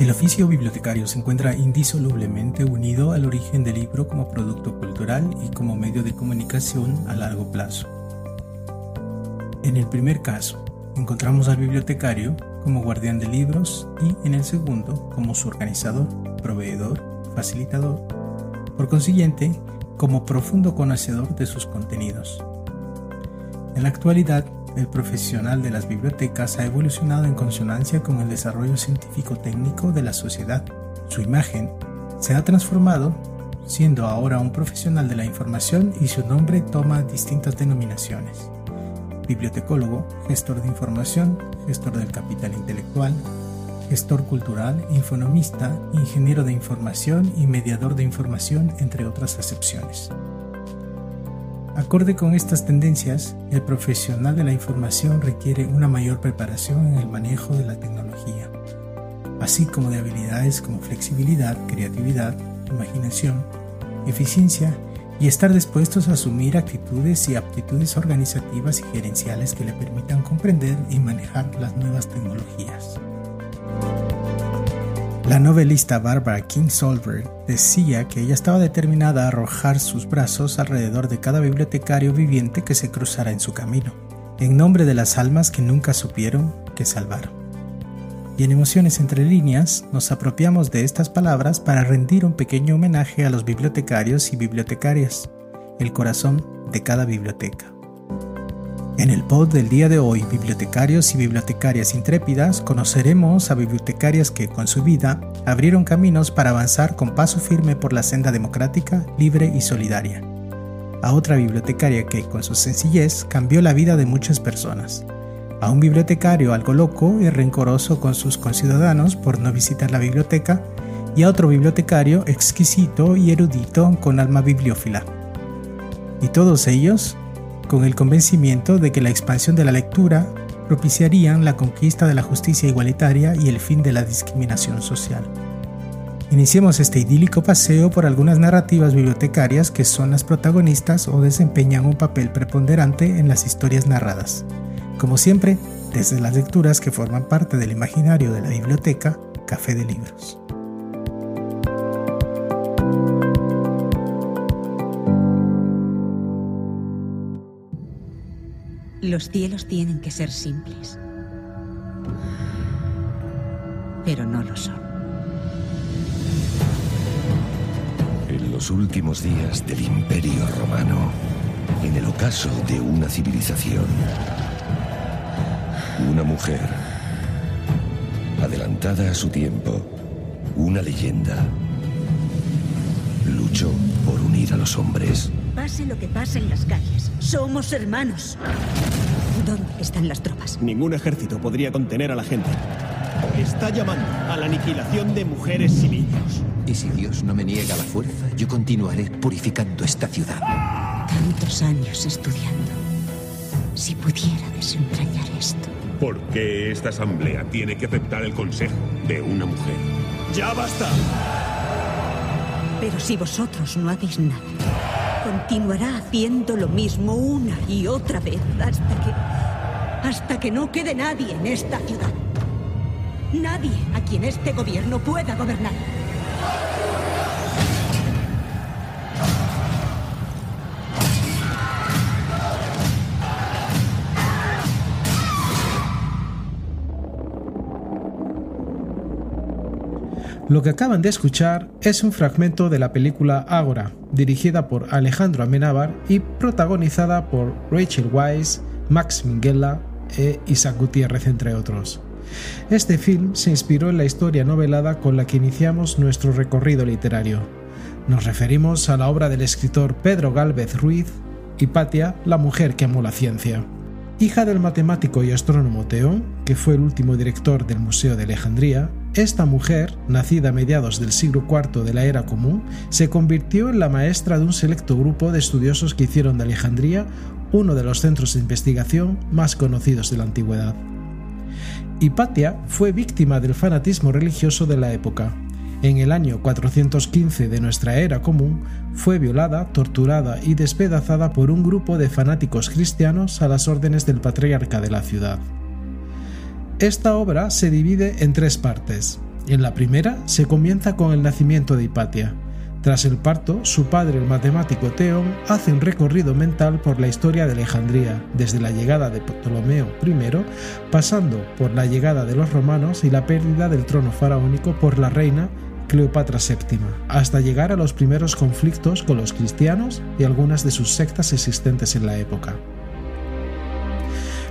El oficio bibliotecario se encuentra indisolublemente unido al origen del libro como producto cultural y como medio de comunicación a largo plazo. En el primer caso, encontramos al bibliotecario como guardián de libros y en el segundo como su organizador, proveedor, facilitador, por consiguiente, como profundo conocedor de sus contenidos. En la actualidad, el profesional de las bibliotecas ha evolucionado en consonancia con el desarrollo científico-técnico de la sociedad. Su imagen se ha transformado, siendo ahora un profesional de la información y su nombre toma distintas denominaciones. Bibliotecólogo, gestor de información, gestor del capital intelectual, gestor cultural, infonomista, ingeniero de información y mediador de información, entre otras acepciones. Acorde con estas tendencias, el profesional de la información requiere una mayor preparación en el manejo de la tecnología, así como de habilidades como flexibilidad, creatividad, imaginación, eficiencia y estar dispuestos a asumir actitudes y aptitudes organizativas y gerenciales que le permitan comprender y manejar las nuevas tecnologías. La novelista Barbara Kingsolver decía que ella estaba determinada a arrojar sus brazos alrededor de cada bibliotecario viviente que se cruzara en su camino, en nombre de las almas que nunca supieron que salvaron. Y en Emociones entre líneas nos apropiamos de estas palabras para rendir un pequeño homenaje a los bibliotecarios y bibliotecarias, el corazón de cada biblioteca. En el pod del día de hoy, bibliotecarios y bibliotecarias intrépidas, conoceremos a bibliotecarias que con su vida abrieron caminos para avanzar con paso firme por la senda democrática, libre y solidaria. A otra bibliotecaria que con su sencillez cambió la vida de muchas personas. A un bibliotecario algo loco y rencoroso con sus conciudadanos por no visitar la biblioteca. Y a otro bibliotecario exquisito y erudito con alma bibliófila. Y todos ellos con el convencimiento de que la expansión de la lectura propiciarían la conquista de la justicia igualitaria y el fin de la discriminación social. Iniciemos este idílico paseo por algunas narrativas bibliotecarias que son las protagonistas o desempeñan un papel preponderante en las historias narradas. Como siempre, desde las lecturas que forman parte del imaginario de la biblioteca, Café de Libros. Los cielos tienen que ser simples. Pero no lo son. En los últimos días del Imperio Romano, en el ocaso de una civilización, una mujer, adelantada a su tiempo, una leyenda, luchó por unir a los hombres. Pase lo que pase en las calles, somos hermanos. ¿Dónde están las tropas? Ningún ejército podría contener a la gente. Está llamando a la aniquilación de mujeres y niños. Y si Dios no me niega la fuerza, yo continuaré purificando esta ciudad. Tantos años estudiando. Si pudiera desentrañar esto. ¿Por qué esta asamblea tiene que aceptar el consejo de una mujer? ¡Ya basta! Pero si vosotros no hacéis nada, continuará haciendo lo mismo una y otra vez hasta que. hasta que no quede nadie en esta ciudad. Nadie a quien este gobierno pueda gobernar. Lo que acaban de escuchar es un fragmento de la película Ágora, dirigida por Alejandro Amenábar y protagonizada por Rachel Weisz, Max Minghella e Isaac Gutiérrez, entre otros. Este film se inspiró en la historia novelada con la que iniciamos nuestro recorrido literario. Nos referimos a la obra del escritor Pedro Gálvez Ruiz, Hipatia, la mujer que amó la ciencia. Hija del matemático y astrónomo Teón, que fue el último director del Museo de Alejandría, esta mujer, nacida a mediados del siglo IV de la era común, se convirtió en la maestra de un selecto grupo de estudiosos que hicieron de Alejandría uno de los centros de investigación más conocidos de la antigüedad. Hipatia fue víctima del fanatismo religioso de la época, en el año 415 de nuestra era común, fue violada, torturada y despedazada por un grupo de fanáticos cristianos a las órdenes del patriarca de la ciudad. Esta obra se divide en tres partes. En la primera se comienza con el nacimiento de Hipatia. Tras el parto, su padre, el matemático Teón, hace un recorrido mental por la historia de Alejandría, desde la llegada de Ptolomeo I, pasando por la llegada de los romanos y la pérdida del trono faraónico por la reina Cleopatra VII, hasta llegar a los primeros conflictos con los cristianos y algunas de sus sectas existentes en la época.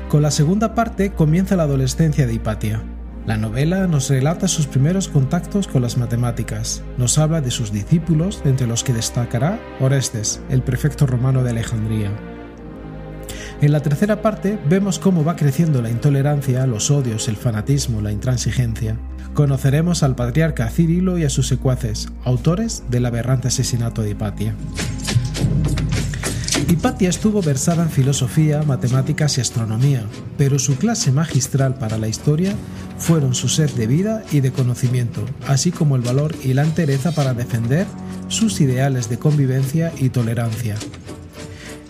Con la segunda parte comienza la adolescencia de Hipatia. La novela nos relata sus primeros contactos con las matemáticas, nos habla de sus discípulos, entre los que destacará Orestes, el prefecto romano de Alejandría. En la tercera parte vemos cómo va creciendo la intolerancia, los odios, el fanatismo, la intransigencia conoceremos al patriarca Cirilo y a sus secuaces, autores del aberrante asesinato de Hipatia. Hipatia estuvo versada en filosofía, matemáticas y astronomía, pero su clase magistral para la historia fueron su sed de vida y de conocimiento, así como el valor y la entereza para defender sus ideales de convivencia y tolerancia,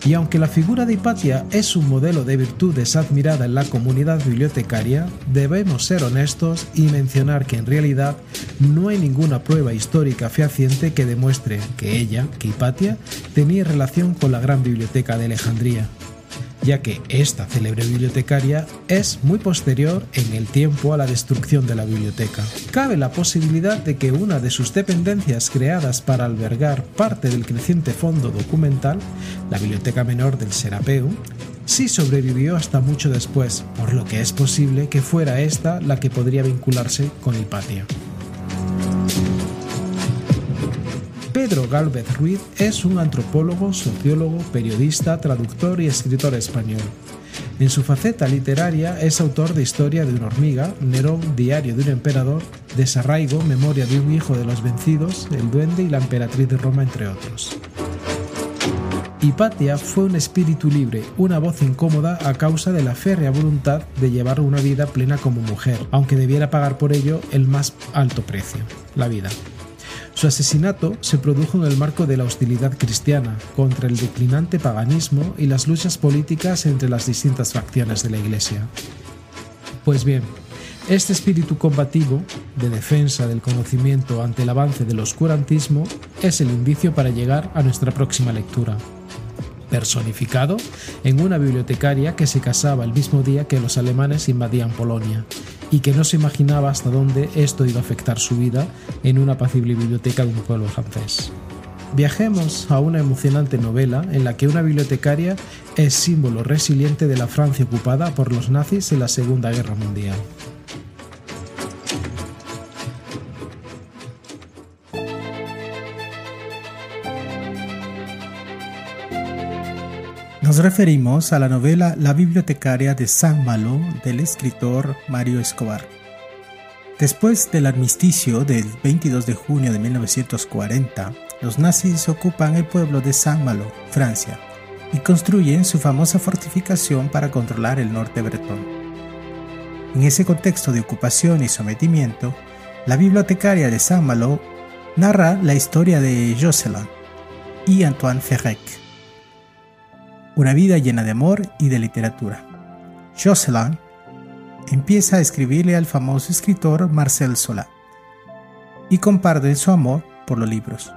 y aunque la figura de Hipatia es un modelo de virtudes admirada en la comunidad bibliotecaria, debemos ser honestos y mencionar que en realidad no hay ninguna prueba histórica fehaciente que demuestre que ella, que Hipatia, tenía relación con la gran biblioteca de Alejandría ya que esta célebre bibliotecaria es muy posterior en el tiempo a la destrucción de la biblioteca. Cabe la posibilidad de que una de sus dependencias creadas para albergar parte del creciente fondo documental, la Biblioteca Menor del Serapeum, sí sobrevivió hasta mucho después, por lo que es posible que fuera esta la que podría vincularse con Hipatia. Pedro Gálvez Ruiz es un antropólogo, sociólogo, periodista, traductor y escritor español. En su faceta literaria es autor de Historia de una hormiga, Nerón, Diario de un emperador, Desarraigo, Memoria de un hijo de los vencidos, El duende y la emperatriz de Roma, entre otros. Hipatia fue un espíritu libre, una voz incómoda a causa de la férrea voluntad de llevar una vida plena como mujer, aunque debiera pagar por ello el más alto precio, la vida. Su asesinato se produjo en el marco de la hostilidad cristiana contra el declinante paganismo y las luchas políticas entre las distintas facciones de la Iglesia. Pues bien, este espíritu combativo, de defensa del conocimiento ante el avance del oscurantismo, es el indicio para llegar a nuestra próxima lectura personificado en una bibliotecaria que se casaba el mismo día que los alemanes invadían Polonia y que no se imaginaba hasta dónde esto iba a afectar su vida en una apacible biblioteca de un pueblo francés. Viajemos a una emocionante novela en la que una bibliotecaria es símbolo resiliente de la Francia ocupada por los nazis en la Segunda Guerra Mundial. Nos referimos a la novela La bibliotecaria de San Malo del escritor Mario Escobar. Después del armisticio del 22 de junio de 1940, los nazis ocupan el pueblo de San Malo, Francia, y construyen su famosa fortificación para controlar el norte bretón. En ese contexto de ocupación y sometimiento, la bibliotecaria de San Malo narra la historia de Jocelyn y Antoine Ferrec, una vida llena de amor y de literatura. Jocelyn empieza a escribirle al famoso escritor Marcel Solá y comparte su amor por los libros.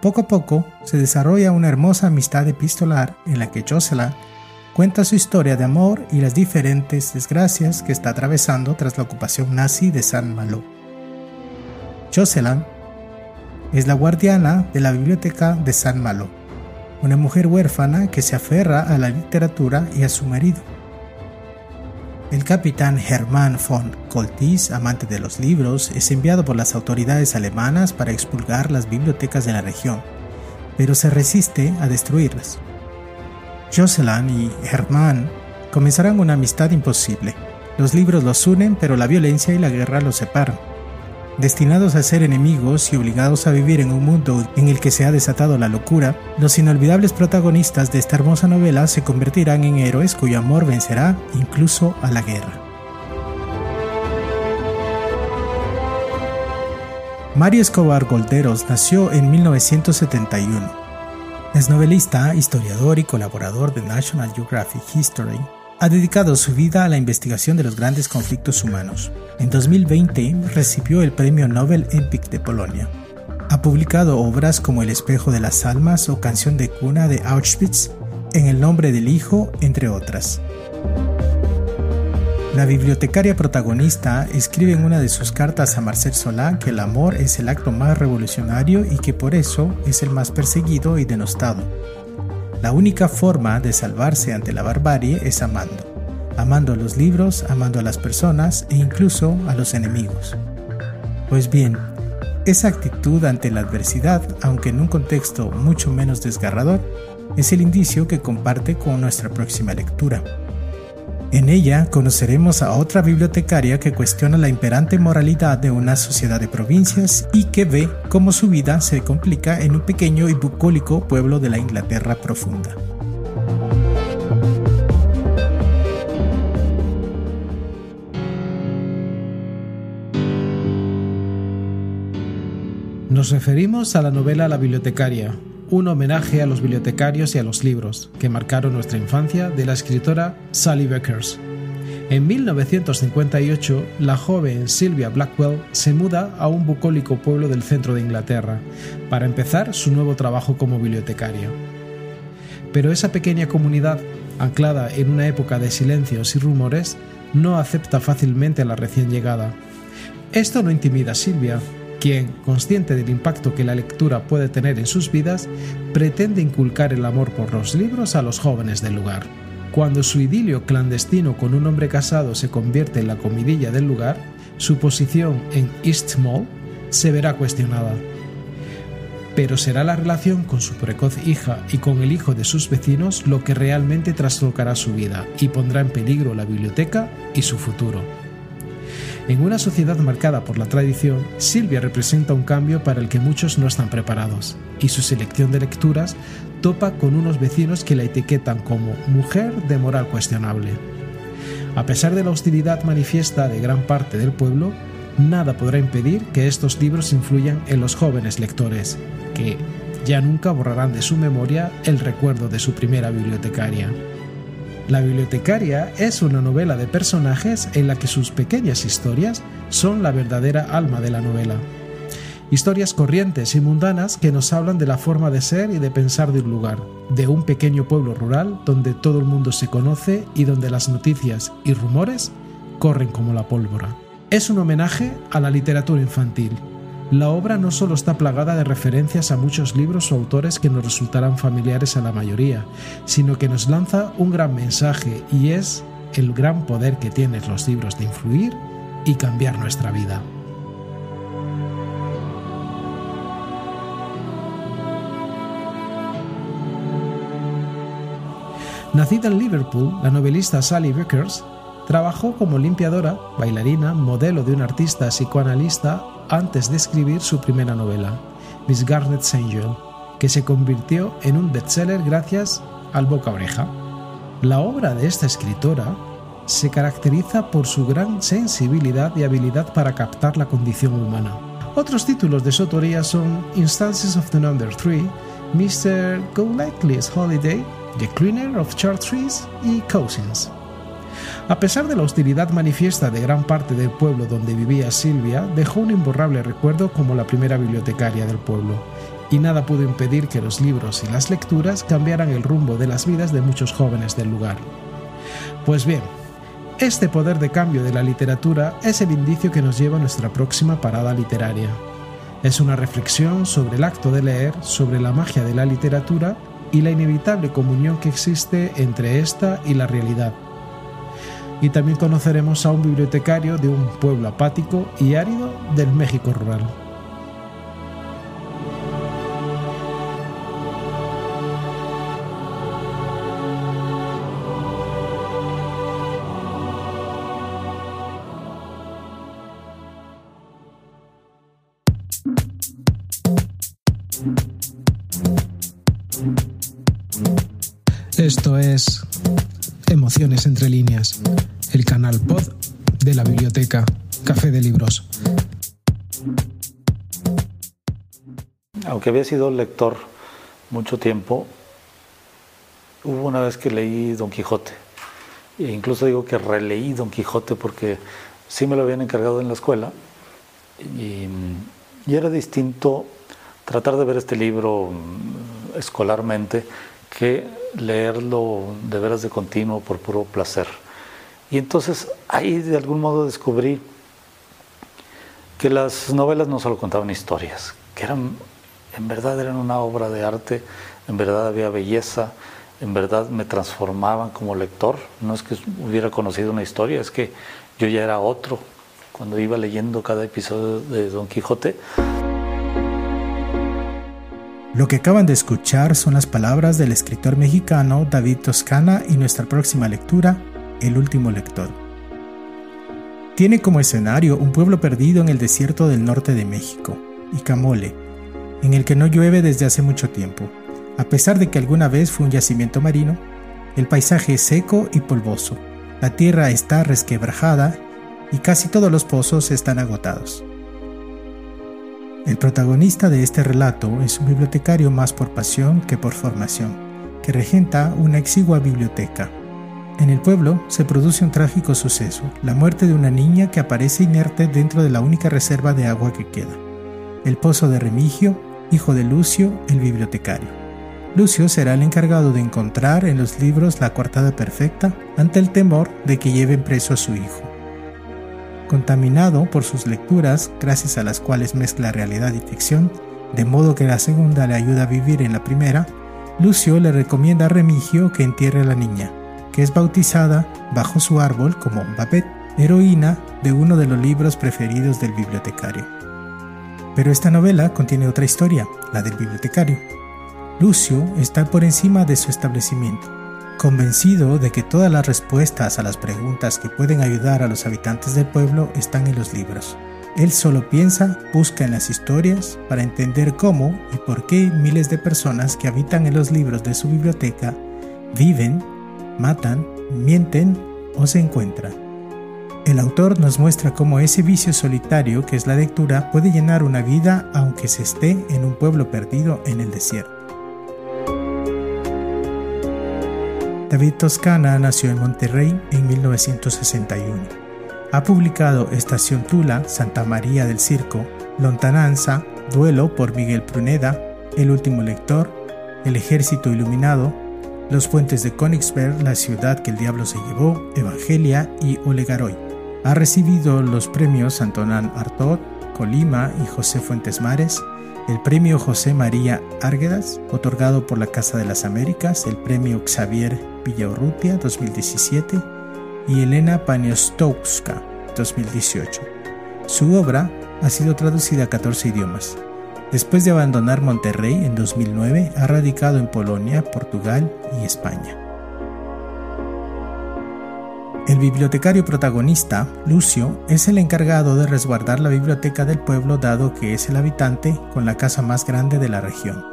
Poco a poco se desarrolla una hermosa amistad epistolar en la que Jocelyn cuenta su historia de amor y las diferentes desgracias que está atravesando tras la ocupación nazi de San Malo. Jocelyn es la guardiana de la biblioteca de San Malo, una mujer huérfana que se aferra a la literatura y a su marido. El capitán Hermann von Koltis, amante de los libros, es enviado por las autoridades alemanas para expulgar las bibliotecas de la región, pero se resiste a destruirlas. Jocelyn y Hermann comenzarán una amistad imposible. Los libros los unen, pero la violencia y la guerra los separan. Destinados a ser enemigos y obligados a vivir en un mundo en el que se ha desatado la locura, los inolvidables protagonistas de esta hermosa novela se convertirán en héroes cuyo amor vencerá incluso a la guerra. Mario Escobar Golderos nació en 1971. Es novelista, historiador y colaborador de National Geographic History ha dedicado su vida a la investigación de los grandes conflictos humanos. En 2020 recibió el Premio Nobel Epic de Polonia. Ha publicado obras como El espejo de las almas o Canción de cuna de Auschwitz, En el nombre del Hijo, entre otras. La bibliotecaria protagonista escribe en una de sus cartas a Marcel Solá que el amor es el acto más revolucionario y que por eso es el más perseguido y denostado. La única forma de salvarse ante la barbarie es amando, amando a los libros, amando a las personas e incluso a los enemigos. Pues bien, esa actitud ante la adversidad, aunque en un contexto mucho menos desgarrador, es el indicio que comparte con nuestra próxima lectura. En ella conoceremos a otra bibliotecaria que cuestiona la imperante moralidad de una sociedad de provincias y que ve cómo su vida se complica en un pequeño y bucólico pueblo de la Inglaterra profunda. Nos referimos a la novela La bibliotecaria, un homenaje a los bibliotecarios y a los libros que marcaron nuestra infancia de la escritora Sally Beckers. En 1958, la joven Sylvia Blackwell se muda a un bucólico pueblo del centro de Inglaterra para empezar su nuevo trabajo como bibliotecaria. Pero esa pequeña comunidad, anclada en una época de silencios y rumores, no acepta fácilmente a la recién llegada. Esto no intimida a Silvia, quien, consciente del impacto que la lectura puede tener en sus vidas, pretende inculcar el amor por los libros a los jóvenes del lugar. Cuando su idilio clandestino con un hombre casado se convierte en la comidilla del lugar, su posición en East Mall se verá cuestionada. Pero será la relación con su precoz hija y con el hijo de sus vecinos lo que realmente traslocará su vida y pondrá en peligro la biblioteca y su futuro. En una sociedad marcada por la tradición, Silvia representa un cambio para el que muchos no están preparados, y su selección de lecturas topa con unos vecinos que la etiquetan como mujer de moral cuestionable. A pesar de la hostilidad manifiesta de gran parte del pueblo, nada podrá impedir que estos libros influyan en los jóvenes lectores, que ya nunca borrarán de su memoria el recuerdo de su primera bibliotecaria. La bibliotecaria es una novela de personajes en la que sus pequeñas historias son la verdadera alma de la novela. Historias corrientes y mundanas que nos hablan de la forma de ser y de pensar de un lugar, de un pequeño pueblo rural donde todo el mundo se conoce y donde las noticias y rumores corren como la pólvora. Es un homenaje a la literatura infantil, la obra no solo está plagada de referencias a muchos libros o autores que nos resultarán familiares a la mayoría, sino que nos lanza un gran mensaje y es el gran poder que tienen los libros de influir y cambiar nuestra vida. Nacida en Liverpool, la novelista Sally Vickers trabajó como limpiadora, bailarina, modelo de un artista psicoanalista antes de escribir su primera novela, Miss Garnet's Angel, que se convirtió en un bestseller gracias al boca oreja. La obra de esta escritora se caracteriza por su gran sensibilidad y habilidad para captar la condición humana. Otros títulos de su autoría son Instances of the Number 3, Mr. Golightly's Holiday, The Cleaner of Chartrees y Cousins. A pesar de la hostilidad manifiesta de gran parte del pueblo donde vivía Silvia, dejó un imborrable recuerdo como la primera bibliotecaria del pueblo, y nada pudo impedir que los libros y las lecturas cambiaran el rumbo de las vidas de muchos jóvenes del lugar. Pues bien, este poder de cambio de la literatura es el indicio que nos lleva a nuestra próxima parada literaria, Es una reflexión sobre el acto de leer, sobre la magia de la literatura y la inevitable comunión que existe entre esta y la realidad. Y también conoceremos a un bibliotecario de un pueblo apático y árido del México rural. Esto es Emociones entre líneas, el canal pod de la biblioteca Café de Libros. Aunque había sido lector mucho tiempo, hubo una vez que leí Don Quijote. E incluso digo que releí Don Quijote porque sí me lo habían encargado en la escuela. Y, y era distinto tratar de ver este libro mm, escolarmente que leerlo de veras de continuo por puro placer. Y entonces ahí de algún modo descubrí que las novelas no solo contaban historias, que eran, en verdad eran una obra de arte, en verdad había belleza, en verdad me transformaban como lector. No es que hubiera conocido una historia, es que yo ya era otro cuando iba leyendo cada episodio de Don Quijote. Lo que acaban de escuchar son las palabras del escritor mexicano David Toscana y nuestra próxima lectura, El último lector. Tiene como escenario un pueblo perdido en el desierto del norte de México, Icamole, en el que no llueve desde hace mucho tiempo. A pesar de que alguna vez fue un yacimiento marino, el paisaje es seco y polvoso, la tierra está resquebrajada y casi todos los pozos están agotados. El protagonista de este relato es un bibliotecario más por pasión que por formación, que regenta una exigua biblioteca. En el pueblo se produce un trágico suceso, la muerte de una niña que aparece inerte dentro de la única reserva de agua que queda, el pozo de Remigio, hijo de Lucio, el bibliotecario. Lucio será el encargado de encontrar en los libros la coartada perfecta ante el temor de que lleven preso a su hijo contaminado por sus lecturas, gracias a las cuales mezcla realidad y ficción, de modo que la segunda le ayuda a vivir en la primera, Lucio le recomienda a Remigio que entierre a la niña, que es bautizada bajo su árbol como Babette, heroína de uno de los libros preferidos del bibliotecario. Pero esta novela contiene otra historia, la del bibliotecario. Lucio está por encima de su establecimiento, convencido de que todas las respuestas a las preguntas que pueden ayudar a los habitantes del pueblo están en los libros. Él solo piensa, busca en las historias para entender cómo y por qué miles de personas que habitan en los libros de su biblioteca viven, matan, mienten o se encuentran. El autor nos muestra cómo ese vicio solitario que es la lectura puede llenar una vida aunque se esté en un pueblo perdido en el desierto. David Toscana nació en Monterrey en 1961. Ha publicado Estación Tula, Santa María del Circo, Lontananza, Duelo por Miguel Pruneda, El último lector, El ejército iluminado, Los puentes de Königsberg, La ciudad que el diablo se llevó, Evangelia y Olegaroy. Ha recibido los premios Antonán Artaud, Colima y José Fuentes Mares, el premio José María Árguedas, otorgado por la Casa de las Américas, el premio Xavier Villaurrutia 2017 y Elena Paniostowska 2018. Su obra ha sido traducida a 14 idiomas. Después de abandonar Monterrey en 2009, ha radicado en Polonia, Portugal y España. El bibliotecario protagonista, Lucio, es el encargado de resguardar la biblioteca del pueblo dado que es el habitante con la casa más grande de la región.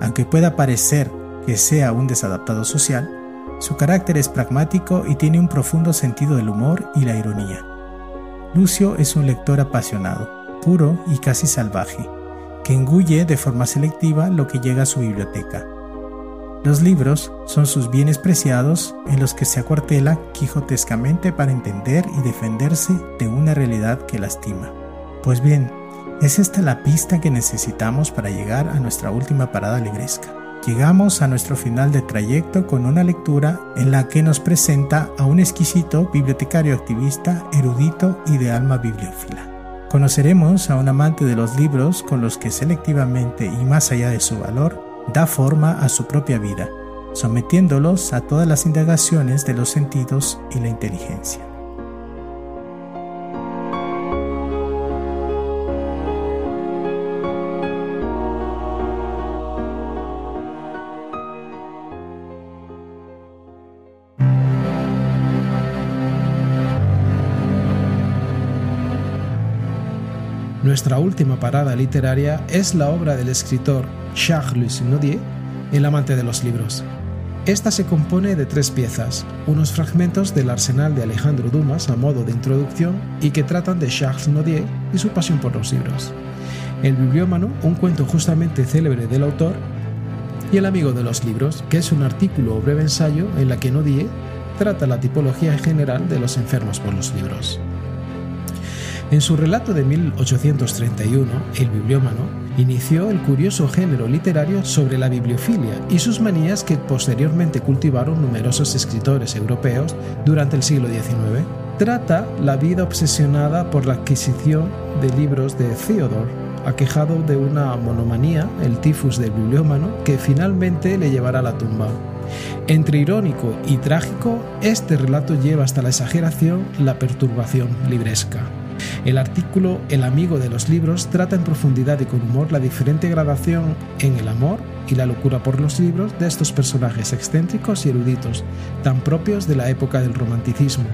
Aunque pueda parecer que sea un desadaptado social, su carácter es pragmático y tiene un profundo sentido del humor y la ironía. Lucio es un lector apasionado, puro y casi salvaje, que engulle de forma selectiva lo que llega a su biblioteca. Los libros son sus bienes preciados en los que se acuartela quijotescamente para entender y defenderse de una realidad que lastima. Pues bien, es esta la pista que necesitamos para llegar a nuestra última parada libresca. Llegamos a nuestro final de trayecto con una lectura en la que nos presenta a un exquisito bibliotecario activista, erudito y de alma bibliófila. Conoceremos a un amante de los libros con los que selectivamente y más allá de su valor, da forma a su propia vida, sometiéndolos a todas las indagaciones de los sentidos y la inteligencia. Nuestra última parada literaria es la obra del escritor Charles Nodier, El amante de los libros. Esta se compone de tres piezas, unos fragmentos del arsenal de Alejandro Dumas a modo de introducción y que tratan de Charles Nodier y su pasión por los libros. El bibliómano, un cuento justamente célebre del autor, y El amigo de los libros, que es un artículo o breve ensayo en la que Nodier trata la tipología general de los enfermos por los libros. En su relato de 1831, El bibliómano, inició el curioso género literario sobre la bibliofilia y sus manías que posteriormente cultivaron numerosos escritores europeos durante el siglo XIX. Trata la vida obsesionada por la adquisición de libros de Theodore, aquejado de una monomanía, el tifus del bibliómano, que finalmente le llevará a la tumba. Entre irónico y trágico, este relato lleva hasta la exageración la perturbación libresca. El artículo El amigo de los libros trata en profundidad y con humor la diferente gradación en el amor y la locura por los libros de estos personajes excéntricos y eruditos, tan propios de la época del romanticismo,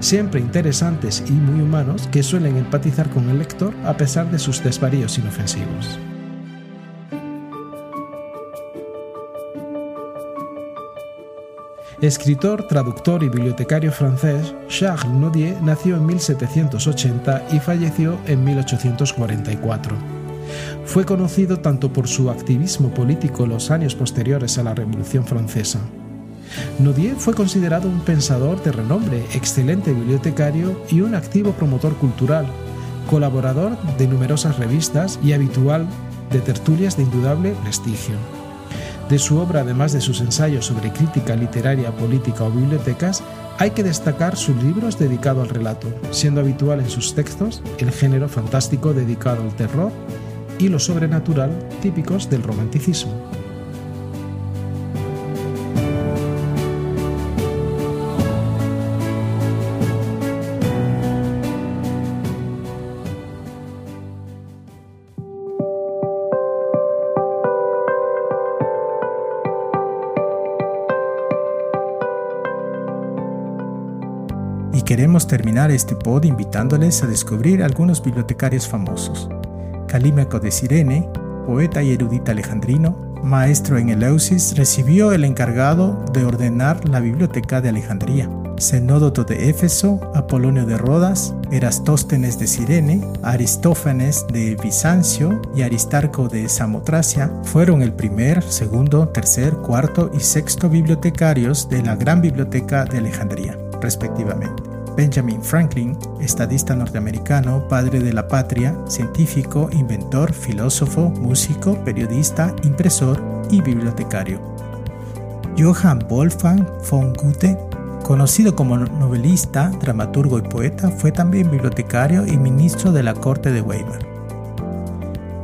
siempre interesantes y muy humanos que suelen empatizar con el lector a pesar de sus desvaríos inofensivos. Escritor, traductor y bibliotecario francés, Charles Nodier nació en 1780 y falleció en 1844. Fue conocido tanto por su activismo político en los años posteriores a la Revolución Francesa. Nodier fue considerado un pensador de renombre, excelente bibliotecario y un activo promotor cultural, colaborador de numerosas revistas y habitual de tertulias de indudable prestigio. De su obra, además de sus ensayos sobre crítica literaria, política o bibliotecas, hay que destacar sus libros dedicados al relato, siendo habitual en sus textos el género fantástico dedicado al terror y lo sobrenatural típicos del romanticismo. Terminar este pod invitándoles a descubrir algunos bibliotecarios famosos. Calímaco de Sirene, poeta y erudita alejandrino, maestro en Eleusis, recibió el encargado de ordenar la biblioteca de Alejandría. Zenódoto de Éfeso, Apolonio de Rodas, Erastóstenes de Sirene, Aristófanes de Bizancio y Aristarco de Samotracia fueron el primer, segundo, tercer, cuarto y sexto bibliotecarios de la Gran Biblioteca de Alejandría, respectivamente. Benjamin Franklin, estadista norteamericano, padre de la patria, científico, inventor, filósofo, músico, periodista, impresor y bibliotecario. Johann Wolfgang von Goethe, conocido como novelista, dramaturgo y poeta, fue también bibliotecario y ministro de la corte de Weimar.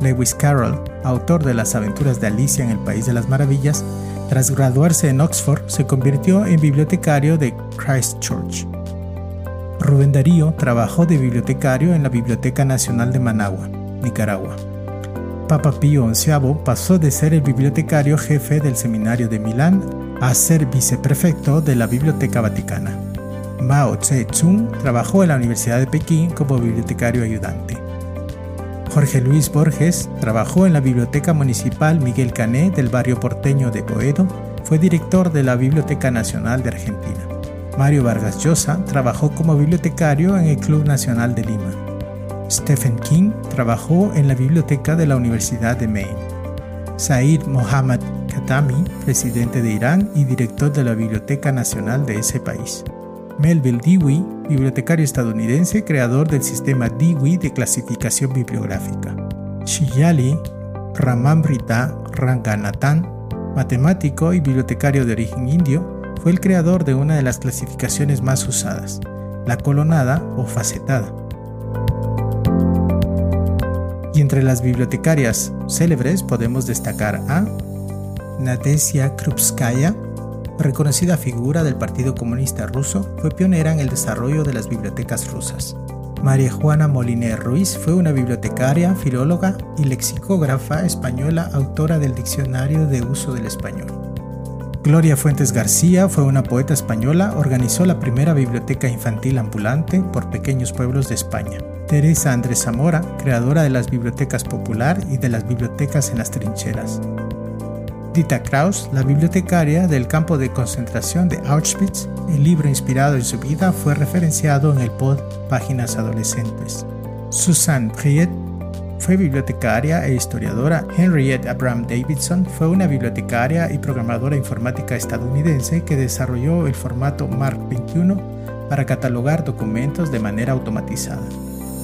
Lewis Carroll, autor de Las aventuras de Alicia en el País de las Maravillas, tras graduarse en Oxford, se convirtió en bibliotecario de Christchurch. Rubén Darío trabajó de bibliotecario en la Biblioteca Nacional de Managua, Nicaragua. Papa Pío XI pasó de ser el bibliotecario jefe del Seminario de Milán a ser viceprefecto de la Biblioteca Vaticana. Mao Tse-tung trabajó en la Universidad de Pekín como bibliotecario ayudante. Jorge Luis Borges trabajó en la Biblioteca Municipal Miguel Cané del barrio porteño de Boedo, fue director de la Biblioteca Nacional de Argentina. Mario Vargas Llosa trabajó como bibliotecario en el Club Nacional de Lima. Stephen King trabajó en la biblioteca de la Universidad de Maine. Said Mohammad Khatami, presidente de Irán y director de la Biblioteca Nacional de ese país. Melville Dewey, bibliotecario estadounidense, creador del sistema Dewey de clasificación bibliográfica. Shiyali Ramamrita Ranganathan, matemático y bibliotecario de origen indio, fue el creador de una de las clasificaciones más usadas, la colonada o facetada. Entre las bibliotecarias célebres podemos destacar a Nadesia Krupskaya, reconocida figura del Partido Comunista Ruso, fue pionera en el desarrollo de las bibliotecas rusas. María Juana Moliner Ruiz fue una bibliotecaria, filóloga y lexicógrafa española, autora del Diccionario de Uso del Español. Gloria Fuentes García fue una poeta española, organizó la primera biblioteca infantil ambulante por pequeños pueblos de España. Teresa Andrés Zamora, creadora de las bibliotecas popular y de las bibliotecas en las trincheras. Dita Kraus, la bibliotecaria del campo de concentración de Auschwitz, el libro inspirado en su vida fue referenciado en el pod Páginas Adolescentes. Susan Priet fue bibliotecaria e historiadora. Henriette Abraham Davidson fue una bibliotecaria y programadora informática estadounidense que desarrolló el formato Mark 21 para catalogar documentos de manera automatizada,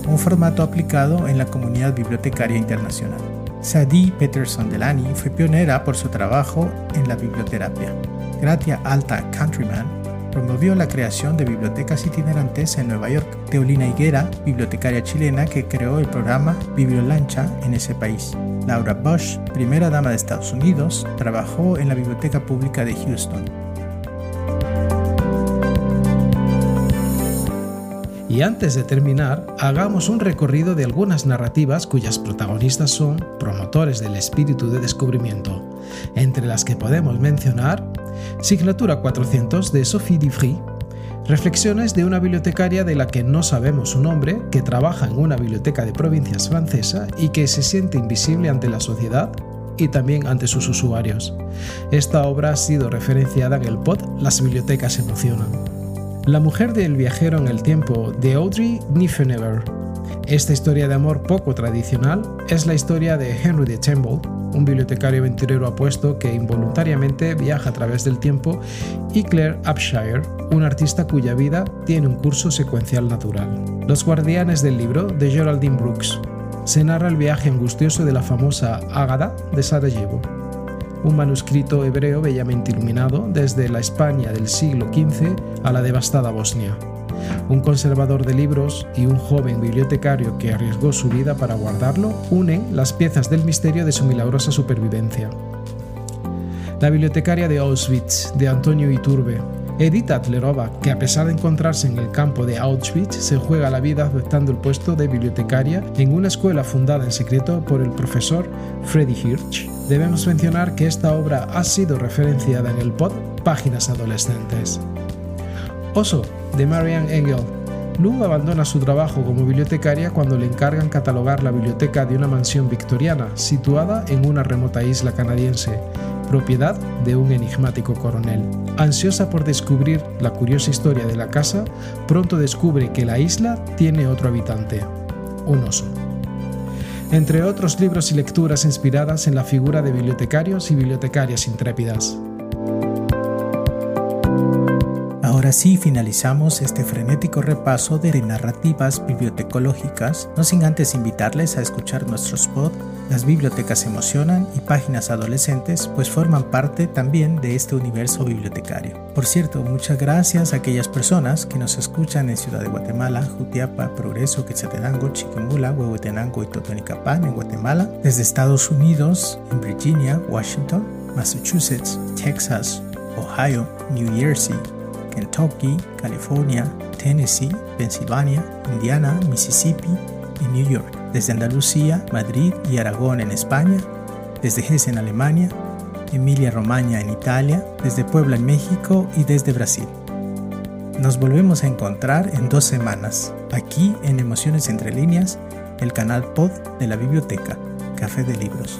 un formato aplicado en la comunidad bibliotecaria internacional. Sadie Peterson Delany fue pionera por su trabajo en la biblioterapia. Gratia Alta Countryman promovió la creación de bibliotecas itinerantes en Nueva York. Teolina Higuera, bibliotecaria chilena que creó el programa Bibliolancha en ese país. Laura Bush, primera dama de Estados Unidos, trabajó en la Biblioteca Pública de Houston. Y antes de terminar, hagamos un recorrido de algunas narrativas cuyas protagonistas son promotores del espíritu de descubrimiento, entre las que podemos mencionar Signatura 400 de Sophie Divry, Reflexiones de una bibliotecaria de la que no sabemos su nombre, que trabaja en una biblioteca de provincias francesa y que se siente invisible ante la sociedad y también ante sus usuarios. Esta obra ha sido referenciada en el pod Las bibliotecas emocionan. La mujer del viajero en el tiempo de Audrey Niffenegger. Esta historia de amor poco tradicional es la historia de Henry de Temple, un bibliotecario aventurero apuesto que involuntariamente viaja a través del tiempo, y Claire Upshire, un artista cuya vida tiene un curso secuencial natural. Los guardianes del libro de Geraldine Brooks. Se narra el viaje angustioso de la famosa Ágada de Sarajevo un manuscrito hebreo bellamente iluminado desde la España del siglo XV a la devastada Bosnia. Un conservador de libros y un joven bibliotecario que arriesgó su vida para guardarlo unen las piezas del misterio de su milagrosa supervivencia. La bibliotecaria de Auschwitz, de Antonio Iturbe, Edita Tlerova, que a pesar de encontrarse en el campo de Auschwitz, se juega la vida aceptando el puesto de bibliotecaria en una escuela fundada en secreto por el profesor Freddy Hirsch. Debemos mencionar que esta obra ha sido referenciada en el pod Páginas Adolescentes. Oso, de Marianne Engel. Lou abandona su trabajo como bibliotecaria cuando le encargan catalogar la biblioteca de una mansión victoriana situada en una remota isla canadiense propiedad de un enigmático coronel. Ansiosa por descubrir la curiosa historia de la casa, pronto descubre que la isla tiene otro habitante, un oso. Entre otros libros y lecturas inspiradas en la figura de bibliotecarios y bibliotecarias intrépidas. Ahora sí finalizamos este frenético repaso de narrativas bibliotecológicas, no sin antes invitarles a escuchar nuestros pod Las bibliotecas emocionan y páginas adolescentes, pues forman parte también de este universo bibliotecario. Por cierto, muchas gracias a aquellas personas que nos escuchan en Ciudad de Guatemala, Jutiapa, Progreso, Quetzaltenango, Chiquimula, Huehuetenango y Totonicapán en Guatemala, desde Estados Unidos, en Virginia, Washington, Massachusetts, Texas, Ohio, New Jersey, Kentucky, California, Tennessee, Pensilvania, Indiana, Mississippi y New York, desde Andalucía, Madrid y Aragón en España, desde Hesse en Alemania, Emilia-Romagna en Italia, desde Puebla en México y desde Brasil. Nos volvemos a encontrar en dos semanas, aquí en Emociones Entre Líneas, el canal pod de la biblioteca, Café de Libros.